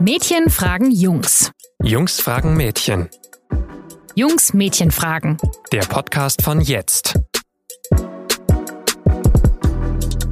Mädchen fragen Jungs. Jungs fragen Mädchen. Jungs Mädchen fragen. Der Podcast von jetzt.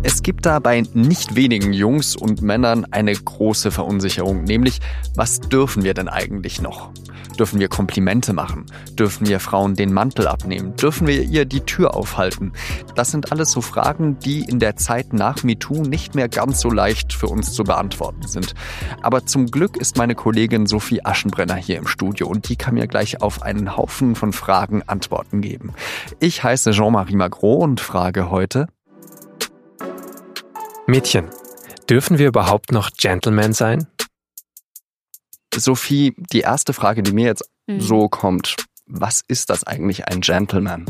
Es gibt da bei nicht wenigen Jungs und Männern eine große Verunsicherung, nämlich was dürfen wir denn eigentlich noch? Dürfen wir Komplimente machen? Dürfen wir Frauen den Mantel abnehmen? Dürfen wir ihr die Tür aufhalten? Das sind alles so Fragen, die in der Zeit nach MeToo nicht mehr ganz so leicht für uns zu beantworten sind. Aber zum Glück ist meine Kollegin Sophie Aschenbrenner hier im Studio und die kann mir gleich auf einen Haufen von Fragen Antworten geben. Ich heiße Jean-Marie Magro und frage heute, Mädchen, dürfen wir überhaupt noch Gentlemen sein? Sophie, die erste Frage, die mir jetzt Mhm. so kommt, was ist das eigentlich ein Gentleman?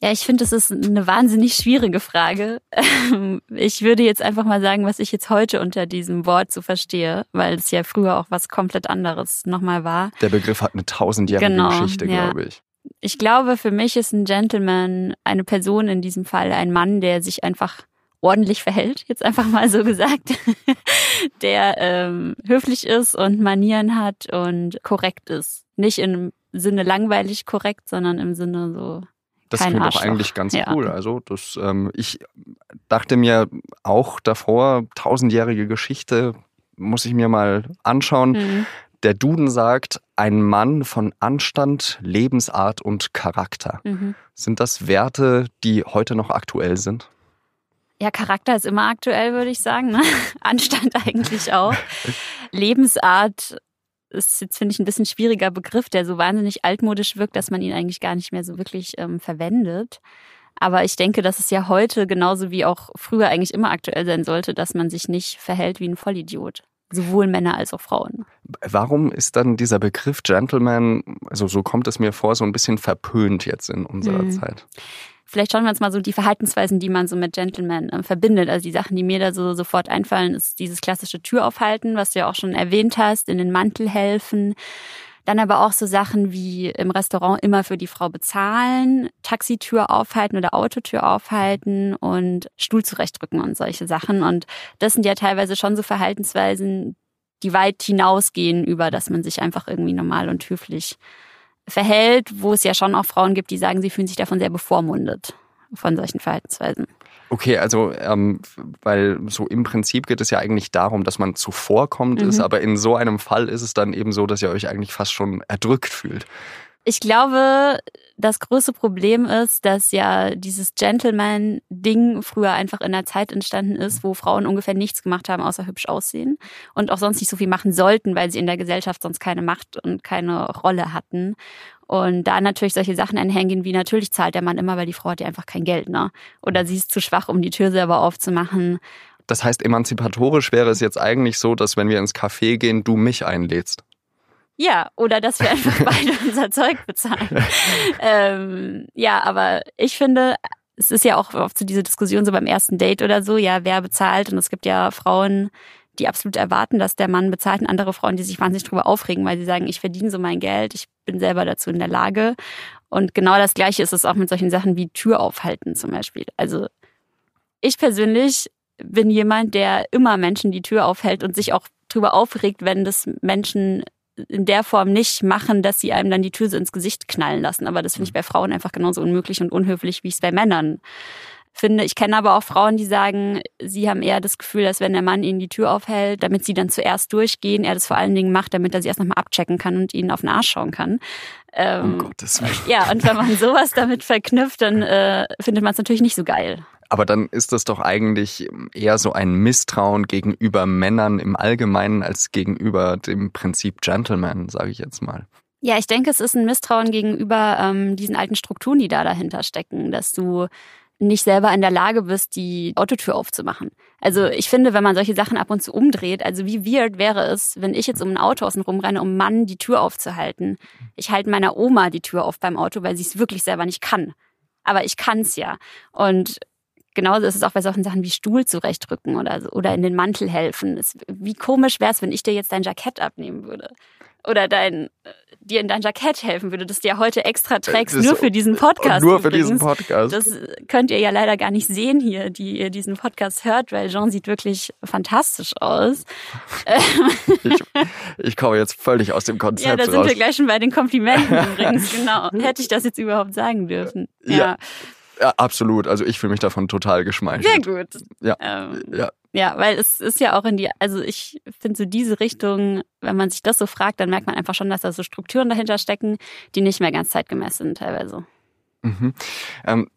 Ja, ich finde, das ist eine wahnsinnig schwierige Frage. Ich würde jetzt einfach mal sagen, was ich jetzt heute unter diesem Wort so verstehe, weil es ja früher auch was komplett anderes nochmal war. Der Begriff hat eine tausendjährige Genau, Geschichte, ja. glaube ich. Ich glaube, für mich ist ein Gentleman eine Person in diesem Fall, ein Mann, der sich einfach ordentlich verhält, jetzt einfach mal so gesagt, der ähm, höflich ist und Manieren hat und korrekt ist. Nicht im Sinne langweilig korrekt, sondern im Sinne so Das kein klingt doch Arschloch. eigentlich ganz Ja. cool. Also das, ähm, ich dachte mir auch davor, tausendjährige Geschichte muss ich mir mal anschauen. Mhm. Der Duden sagt, ein Mann von Anstand, Lebensart und Charakter. Mhm. Sind das Werte, die heute noch aktuell sind? Ja, Charakter ist immer aktuell, würde ich sagen. Ne? Anstand eigentlich auch. Lebensart ist jetzt, finde ich, ein bisschen schwieriger Begriff, der so wahnsinnig altmodisch wirkt, dass man ihn eigentlich gar nicht mehr so wirklich ähm, verwendet. Aber ich denke, dass es ja heute genauso wie auch früher eigentlich immer aktuell sein sollte, dass man sich nicht verhält wie ein Vollidiot. Sowohl Männer als auch Frauen. Warum ist dann dieser Begriff Gentleman, also so kommt es mir vor, so ein bisschen verpönt jetzt in unserer Mhm. Zeit? Vielleicht schauen wir uns mal so die Verhaltensweisen, die man so mit Gentleman äh, verbindet. Also die Sachen, die mir da so sofort einfallen, ist dieses klassische Tür aufhalten, was du ja auch schon erwähnt hast, in den Mantel helfen. Dann aber auch so Sachen wie im Restaurant immer für die Frau bezahlen, Taxitür aufhalten oder Autotür aufhalten und Stuhl zurechtrücken und solche Sachen. Und das sind ja teilweise schon so Verhaltensweisen, die weit hinausgehen über, dass man sich einfach irgendwie normal und höflich verhält, wo es ja schon auch Frauen gibt, die sagen, sie fühlen sich davon sehr bevormundet von solchen Verhaltensweisen. Okay, also ähm, weil so im Prinzip geht es ja eigentlich darum, dass man zuvorkommt ist, Mhm. aber in so einem Fall ist es dann eben so, dass ihr euch eigentlich fast schon erdrückt fühlt. Ich glaube, das größte Problem ist, dass ja dieses Gentleman-Ding früher einfach in einer Zeit entstanden ist, wo Frauen ungefähr nichts gemacht haben, außer hübsch aussehen und auch sonst nicht so viel machen sollten, weil sie in der Gesellschaft sonst keine Macht und keine Rolle hatten. Und da natürlich solche Sachen einhergehen, wie natürlich zahlt der Mann immer, weil die Frau hat ja einfach kein Geld, ne? Oder sie ist zu schwach, um die Tür selber aufzumachen. Das heißt, emanzipatorisch wäre es jetzt eigentlich so, dass wenn wir ins Café gehen, du mich einlädst. Ja, oder dass wir einfach beide unser Zeug bezahlen. ähm, ja, aber ich finde, es ist ja auch oft so diese Diskussion so beim ersten Date oder so, ja, wer bezahlt? Und es gibt ja Frauen, die absolut erwarten, dass der Mann bezahlt und andere Frauen, die sich wahnsinnig drüber aufregen, weil sie sagen, ich verdiene so mein Geld, ich bin selber dazu in der Lage. Und genau das Gleiche ist es auch mit solchen Sachen wie Tür aufhalten zum Beispiel. Also ich persönlich bin jemand, der immer Menschen die Tür aufhält und sich auch drüber aufregt, wenn das Menschen in der Form nicht machen, dass sie einem dann die Tür so ins Gesicht knallen lassen. Aber das finde ich bei Frauen einfach genauso unmöglich und unhöflich, wie ich es bei Männern finde. Ich kenne aber auch Frauen, die sagen, sie haben eher das Gefühl, dass wenn der Mann ihnen die Tür aufhält, damit sie dann zuerst durchgehen, er das vor allen Dingen macht, damit er sie erst nochmal abchecken kann und ihnen auf den Arsch schauen kann. Ähm, Gottes Willen. ja, und wenn man sowas damit verknüpft, dann äh, findet man es natürlich nicht so geil. Aber dann ist das doch eigentlich eher so ein Misstrauen gegenüber Männern im Allgemeinen als gegenüber dem Prinzip Gentleman, sage ich jetzt mal. Ja, ich denke, es ist ein Misstrauen gegenüber ähm, diesen alten Strukturen, die da dahinter stecken, dass du nicht selber in der Lage bist, die Autotür aufzumachen. Also ich finde, wenn man solche Sachen ab und zu umdreht, also wie weird wäre es, wenn ich jetzt um ein Auto außen rumrenne, um Mann die Tür aufzuhalten. Ich halte meiner Oma die Tür auf beim Auto, weil sie es wirklich selber nicht kann. Aber ich kann's ja. Und genauso ist es auch bei solchen Sachen wie Stuhl zurechtrücken oder so, oder in den Mantel helfen. Es, wie komisch wäre es, wenn ich dir jetzt dein Jackett abnehmen würde? Oder dein, dir in dein Jackett helfen würde, das dir heute extra trägst, Das- nur für diesen Podcast. Nur für übrigens. diesen Podcast. Das könnt ihr ja leider gar nicht sehen hier, die ihr diesen Podcast hört, weil Jean sieht wirklich fantastisch aus. Ich, ich komme jetzt völlig aus dem Konzept Ja, da sind raus. wir gleich schon bei den Komplimenten übrigens, genau. Hätte ich das jetzt überhaupt sagen dürfen. Ja, Ja. Ja, absolut. Also ich fühle mich davon total sehr geschmeichelt. gut. Ja. Ähm, Ja. Ja, weil es ist ja auch in die, also ich finde so diese Richtung, wenn man sich das so fragt, dann merkt man einfach schon, dass da so Strukturen dahinter stecken, die nicht mehr ganz zeitgemäß sind teilweise. Mhm. Ähm,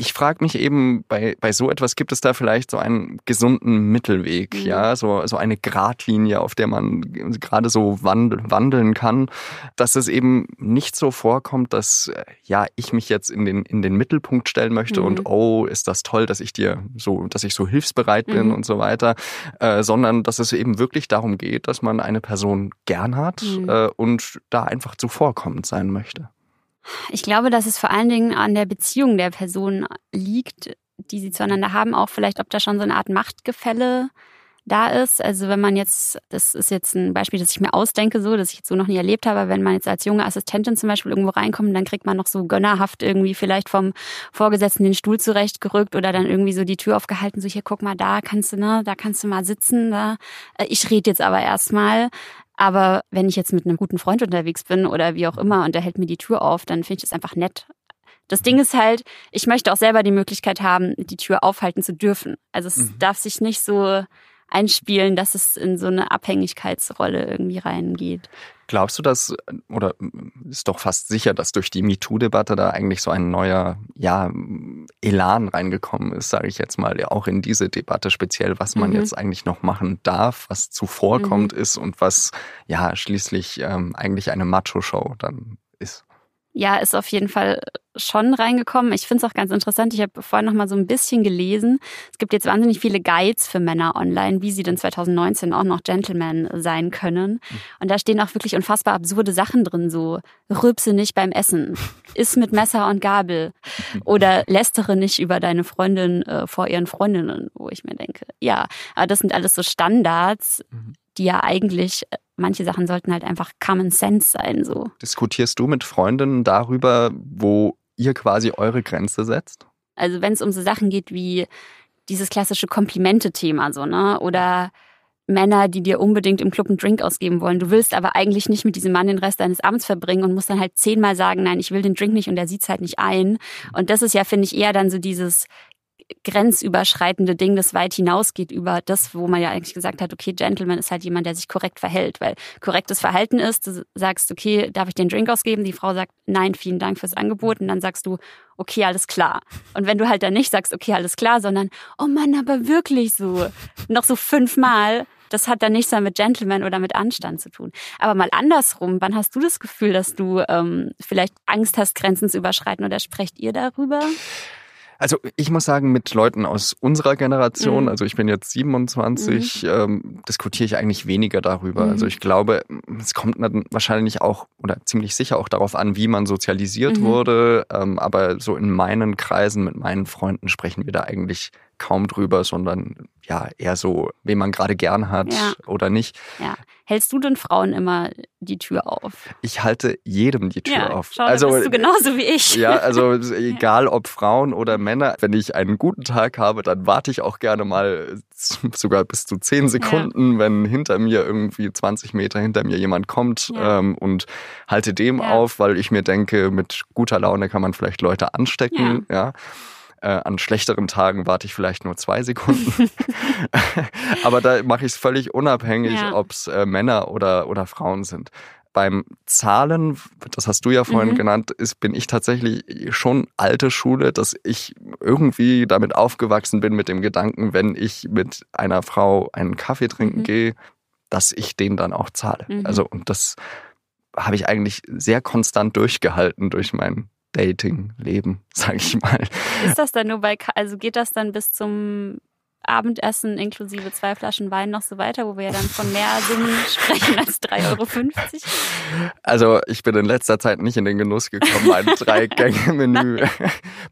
ich frage mich eben, bei, bei so etwas gibt es da vielleicht so einen gesunden Mittelweg, Mhm. ja, so, so eine Gratlinie, auf der man gerade so wandel, wandeln kann, dass es eben nicht so vorkommt, dass äh, ja ich mich jetzt in den, in den Mittelpunkt stellen möchte Mhm. und oh, ist das toll, dass ich dir so, dass ich so hilfsbereit bin Mhm. und so weiter, äh, sondern dass es eben wirklich darum geht, dass man eine Person gern hat Mhm. äh, und da einfach zuvorkommend sein möchte. Ich glaube, dass es vor allen Dingen an der Beziehung der Person liegt, die sie zueinander haben, auch vielleicht, ob da schon so eine Art Machtgefälle da ist. Also wenn man jetzt, das ist jetzt ein Beispiel, das ich mir ausdenke, so, das ich jetzt so noch nie erlebt habe, wenn man jetzt als junge Assistentin zum Beispiel irgendwo reinkommt, dann kriegt man noch so gönnerhaft irgendwie vielleicht vom Vorgesetzten den Stuhl zurechtgerückt oder dann irgendwie so die Tür aufgehalten, so hier guck mal, da kannst du, ne, da kannst du mal sitzen, da. Äh, Ich rede jetzt aber erstmal. Aber wenn ich jetzt mit einem guten Freund unterwegs bin oder wie auch immer und der hält mir die Tür auf, dann finde ich das einfach nett. Das Ding ist halt, ich möchte auch selber die Möglichkeit haben, die Tür aufhalten zu dürfen. Also es Mhm. darf sich nicht so einspielen, dass es in so eine Abhängigkeitsrolle irgendwie reingeht. Glaubst du, dass, oder ist doch fast sicher, dass durch die MeToo-Debatte da eigentlich so ein neuer, ja, Elan reingekommen ist, sage ich jetzt mal, auch in diese Debatte speziell, was man Mhm. jetzt eigentlich noch machen darf, was zuvorkommt ist und was ja schließlich ähm, eigentlich eine Macho-Show dann ist. Ja, ist auf jeden Fall schon reingekommen. Ich finde es auch ganz interessant. Ich habe vorhin noch mal so ein bisschen gelesen. Es gibt jetzt wahnsinnig viele Guides für Männer online, wie sie denn 2019 auch noch Gentlemen sein können. Und da stehen auch wirklich unfassbar absurde Sachen drin, so rülpse nicht beim Essen, iss mit Messer und Gabel oder lästere nicht über deine Freundin äh, vor ihren Freundinnen, wo ich mir denke, ja, aber das sind alles so Standards, Mhm. die ja eigentlich, äh, manche Sachen sollten halt einfach Common Sense sein, so. Diskutierst du mit Freundinnen darüber, wo ihr quasi eure Grenze setzt? Also wenn es um so Sachen geht wie dieses klassische Komplimente-Thema, so, ne? Oder Männer, die dir unbedingt im Club einen Drink ausgeben wollen. Du willst aber eigentlich nicht mit diesem Mann den Rest deines Abends verbringen und musst dann halt zehnmal sagen, nein, ich will den Drink nicht und er sieht's halt nicht ein. Und das ist ja, finde ich, eher dann so dieses grenzüberschreitende Ding, das weit hinausgeht über das, wo man ja eigentlich gesagt hat, okay, Gentleman ist halt jemand, der sich korrekt verhält, weil korrektes Verhalten ist, du sagst, okay, darf ich den Drink ausgeben? Die Frau sagt, nein, vielen Dank fürs Angebot und dann sagst du, okay, alles klar. Und wenn du halt dann nicht sagst, okay, alles klar, sondern, oh Mann, aber wirklich so, noch so fünfmal, das hat dann nichts mehr mit Gentleman oder mit Anstand zu tun. Aber mal andersrum, wann hast du das Gefühl, dass du ähm, vielleicht Angst hast, Grenzen zu überschreiten oder sprecht ihr darüber? Also ich muss sagen, mit Leuten aus unserer Generation, Mhm. also ich bin jetzt 27, ähm, diskutiere ich eigentlich weniger darüber. Mhm. Also ich glaube, es kommt dann wahrscheinlich auch oder ziemlich sicher auch darauf an, wie man sozialisiert Mhm. wurde. Ähm, aber so in meinen Kreisen mit meinen Freunden sprechen wir da eigentlich kaum drüber, sondern ja eher so, wen man gerade gern hat Ja. oder nicht. Ja. Hältst du den Frauen immer die Tür auf? Ich halte jedem die Tür ja, auf. Schau, also bist du genauso wie ich. Ja, also egal ob Frauen oder Männer, wenn ich einen guten Tag habe, dann warte ich auch gerne mal sogar bis zu zehn Sekunden, wenn hinter mir irgendwie 20 Meter hinter mir jemand kommt Ja. ähm, und halte dem Ja. auf, weil ich mir denke, mit guter Laune kann man vielleicht Leute anstecken. Ja. Äh, an schlechteren Tagen warte ich vielleicht nur zwei Sekunden. Aber da mache ich es völlig unabhängig, Ja. ob es äh, Männer oder, oder Frauen sind. Beim Zahlen, das hast du ja vorhin Mhm. genannt, ist, bin ich tatsächlich schon alte Schule, dass ich irgendwie damit aufgewachsen bin mit dem Gedanken, wenn ich mit einer Frau einen Kaffee trinken Mhm. gehe, dass ich den dann auch zahle. Mhm. Also und das habe ich eigentlich sehr konstant durchgehalten durch mein Dating-Leben, sage ich mal. Ist das dann nur bei, also geht das dann bis zum Abendessen inklusive zwei Flaschen Wein noch so weiter, wo wir ja dann von mehr Summen sprechen als 3,50 Euro? Also ich bin in letzter Zeit nicht in den Genuss gekommen, ein Drei-Gänge-Menü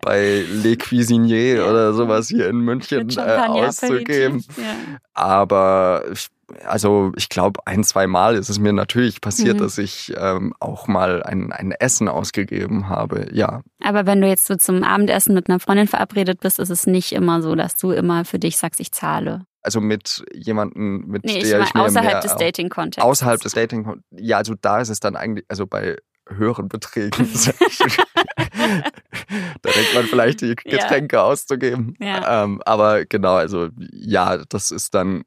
bei Le Cuisinier Ja. oder sowas hier in München äh, auszugeben. Ja. Aber ich also ich glaube, ein, zwei Mal ist es mir natürlich passiert, Mhm. dass ich ähm, auch mal ein, ein Essen ausgegeben habe. Ja, Aber wenn du jetzt so zum Abendessen mit einer Freundin verabredet bist, ist es nicht immer so, dass du immer für dich sagst, ich zahle. also mit jemandem, mit Nee, ich der meine ich mir außerhalb mehr, des Dating-Kontexts. Außerhalb des Dating, ja, also da ist es dann eigentlich, also bei höheren Beträgen, da denkt man vielleicht die Ja. Getränke auszugeben. Ja. Ähm, aber genau, also ja, das ist dann,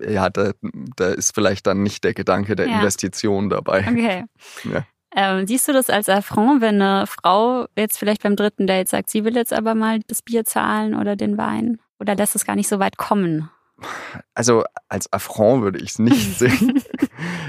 ja, da, da ist vielleicht dann nicht der Gedanke der Ja. Investition dabei. Okay. Ja. Ähm, siehst du das als Affront, wenn eine Frau jetzt vielleicht beim dritten Date sagt, sie will jetzt aber mal das Bier zahlen oder den Wein? Oder lässt es gar nicht so weit kommen? Also als Affront würde ich es nicht sehen.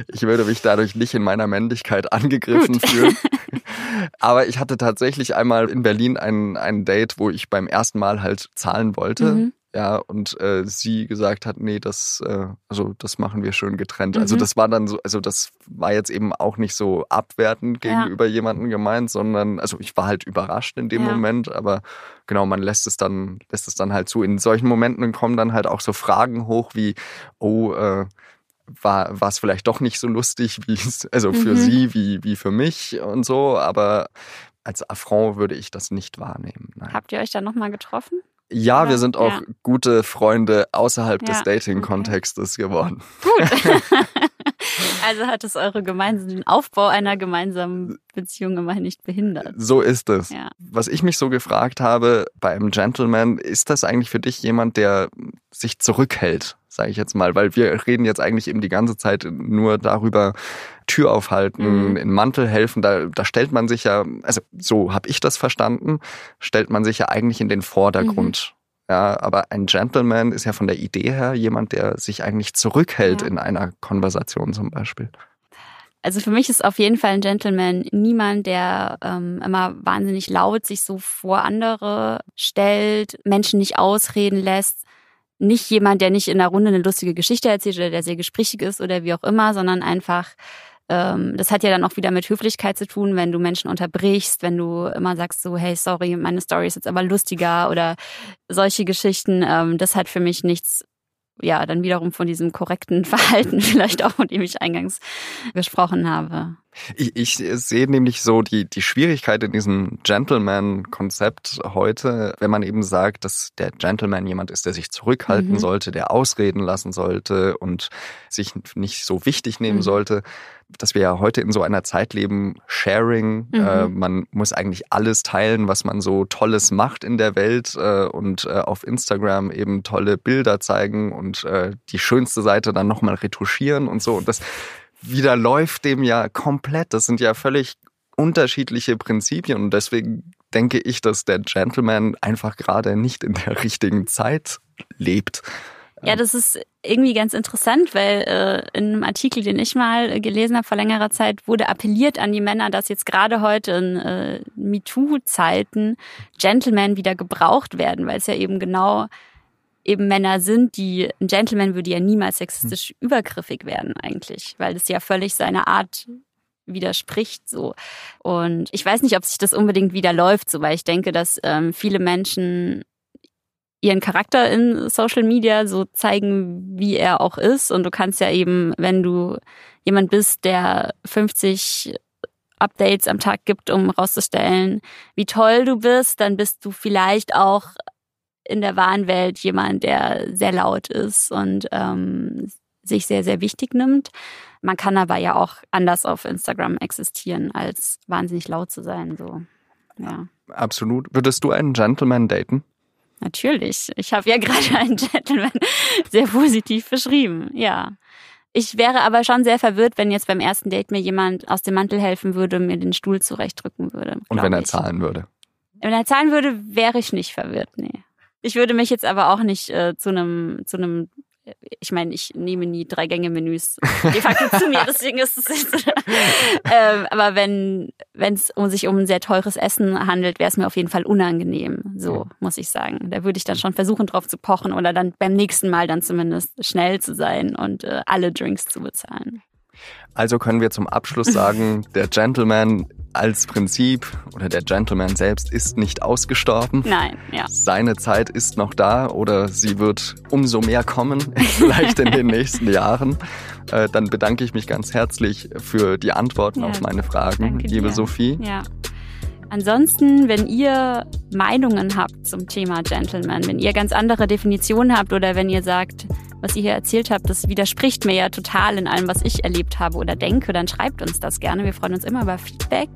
Ich würde mich dadurch nicht in meiner Männlichkeit angegriffen Gut. fühlen. Aber ich hatte tatsächlich einmal in Berlin ein, ein Date, wo ich beim ersten Mal halt zahlen wollte. Mhm. Ja, und äh, sie gesagt hat, nee, das, äh, also das machen wir schön getrennt. Also Mhm. das war dann so, also das war jetzt eben auch nicht so abwertend Ja. gegenüber jemandem gemeint, sondern, also ich war halt überrascht in dem Ja. Moment, aber genau, man lässt es dann, lässt es dann halt zu. In solchen Momenten kommen dann halt auch so Fragen hoch wie, oh, äh, war war es vielleicht doch nicht so lustig, wie es, also für Mhm. sie wie, wie für mich und so, aber als Affront würde ich das nicht wahrnehmen. Nein. Habt ihr euch da nochmal getroffen? Ja, wir sind auch Ja. gute Freunde außerhalb des Ja, Dating-Kontextes geworden. Gut. also hat es eure gemeinsamen, Aufbau einer gemeinsamen Beziehung immerhin nicht behindert. So ist es. Was ich mich so gefragt habe bei einem Gentleman, ist das eigentlich für dich jemand, der sich zurückhält, sage ich jetzt mal? Weil wir reden jetzt eigentlich eben die ganze Zeit nur darüber, Tür aufhalten, Mhm. in Mantel helfen. Da, da stellt man sich ja, also so habe ich das verstanden, stellt man sich ja eigentlich in den Vordergrund. Ja, aber ein Gentleman ist ja von der Idee her jemand, der sich eigentlich zurückhält Ja. in einer Konversation zum Beispiel. Also für mich ist auf jeden Fall ein Gentleman niemand, der ähm, immer wahnsinnig laut sich so vor andere stellt, Menschen nicht ausreden lässt. Nicht jemand, der nicht in der Runde eine lustige Geschichte erzählt oder der sehr gesprächig ist oder wie auch immer, sondern einfach, ähm, das hat ja dann auch wieder mit Höflichkeit zu tun, wenn du Menschen unterbrichst, wenn du immer sagst so, hey, sorry, meine Story ist jetzt aber lustiger oder solche Geschichten. Ähm, das hat für mich nichts ja, dann wiederum von diesem korrekten Verhalten vielleicht auch, von dem ich eingangs gesprochen habe. Ich, ich sehe nämlich so die, die Schwierigkeit in diesem Gentleman-Konzept heute, wenn man eben sagt, dass der Gentleman jemand ist, der sich zurückhalten Mhm. sollte, der ausreden lassen sollte und sich nicht so wichtig nehmen Mhm. sollte, dass wir ja heute in so einer Zeit leben, Sharing, Mhm. äh, man muss eigentlich alles teilen, was man so Tolles macht in der Welt äh, und äh, auf Instagram eben tolle Bilder zeigen und äh, die schönste Seite dann nochmal retuschieren und so. Und das widerläuft dem ja komplett. Das sind ja völlig unterschiedliche Prinzipien und deswegen denke ich, dass der Gentleman einfach gerade nicht in der richtigen Zeit lebt. Ja, das ist irgendwie ganz interessant, weil äh, in einem Artikel, den ich mal äh, gelesen habe vor längerer Zeit, wurde appelliert an die Männer, dass jetzt gerade heute in äh, MeToo-Zeiten Gentlemen wieder gebraucht werden, weil es ja eben genau eben Männer sind, die ein Gentleman würde ja niemals sexistisch übergriffig werden eigentlich, weil das ja völlig seiner Art widerspricht so. Und ich weiß nicht, ob sich das unbedingt wieder läuft, so weil ich denke, dass ähm, viele Menschen ihren Charakter in Social Media so zeigen, wie er auch ist. Und du kannst ja eben, wenn du jemand bist, der 50 Updates am Tag gibt, um rauszustellen, wie toll du bist, dann bist du vielleicht auch in der wahren Welt jemand, der sehr laut ist und ähm, sich sehr, sehr wichtig nimmt. Man kann aber ja auch anders auf Instagram existieren, als wahnsinnig laut zu sein. So, ja. Absolut. Würdest du einen Gentleman daten? Natürlich. Ich habe ja gerade einen Gentleman sehr positiv beschrieben. Ja. Ich wäre aber schon sehr verwirrt, wenn jetzt beim ersten Date mir jemand aus dem Mantel helfen würde, mir den Stuhl zurechtdrücken würde. Und wenn er ich. zahlen würde? Wenn er zahlen würde, wäre ich nicht verwirrt, nee. Ich würde mich jetzt aber auch nicht äh, zu einem, zu einem, ich meine, ich nehme nie drei Gänge-Menüs de facto zu mir, deswegen ist es jetzt. ähm, aber wenn wenn es um sich um ein sehr teures Essen handelt, wäre es mir auf jeden Fall unangenehm, so muss ich sagen. Da würde ich dann schon versuchen, drauf zu pochen oder dann beim nächsten Mal dann zumindest schnell zu sein und äh, alle Drinks zu bezahlen. Also können wir zum Abschluss sagen, der Gentleman als Prinzip oder der Gentleman selbst ist nicht ausgestorben. Nein, ja. Seine Zeit ist noch da oder sie wird umso mehr kommen, vielleicht in den nächsten Jahren. Äh, dann bedanke ich mich ganz herzlich für die Antworten Ja, auf meine Fragen, liebe dir. Sophie. Ja. Ansonsten, wenn ihr Meinungen habt zum Thema Gentleman, wenn ihr ganz andere Definitionen habt oder wenn ihr sagt, was ihr hier erzählt habt, das widerspricht mir ja total in allem, was ich erlebt habe oder denke, dann schreibt uns das gerne. Wir freuen uns immer über Feedback.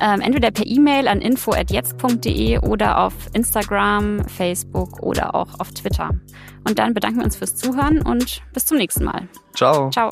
Ähm, entweder per E-Mail an info.jetzt.de oder auf Instagram, Facebook oder auch auf Twitter. Und dann bedanken wir uns fürs Zuhören und bis zum nächsten Mal. Ciao. Ciao.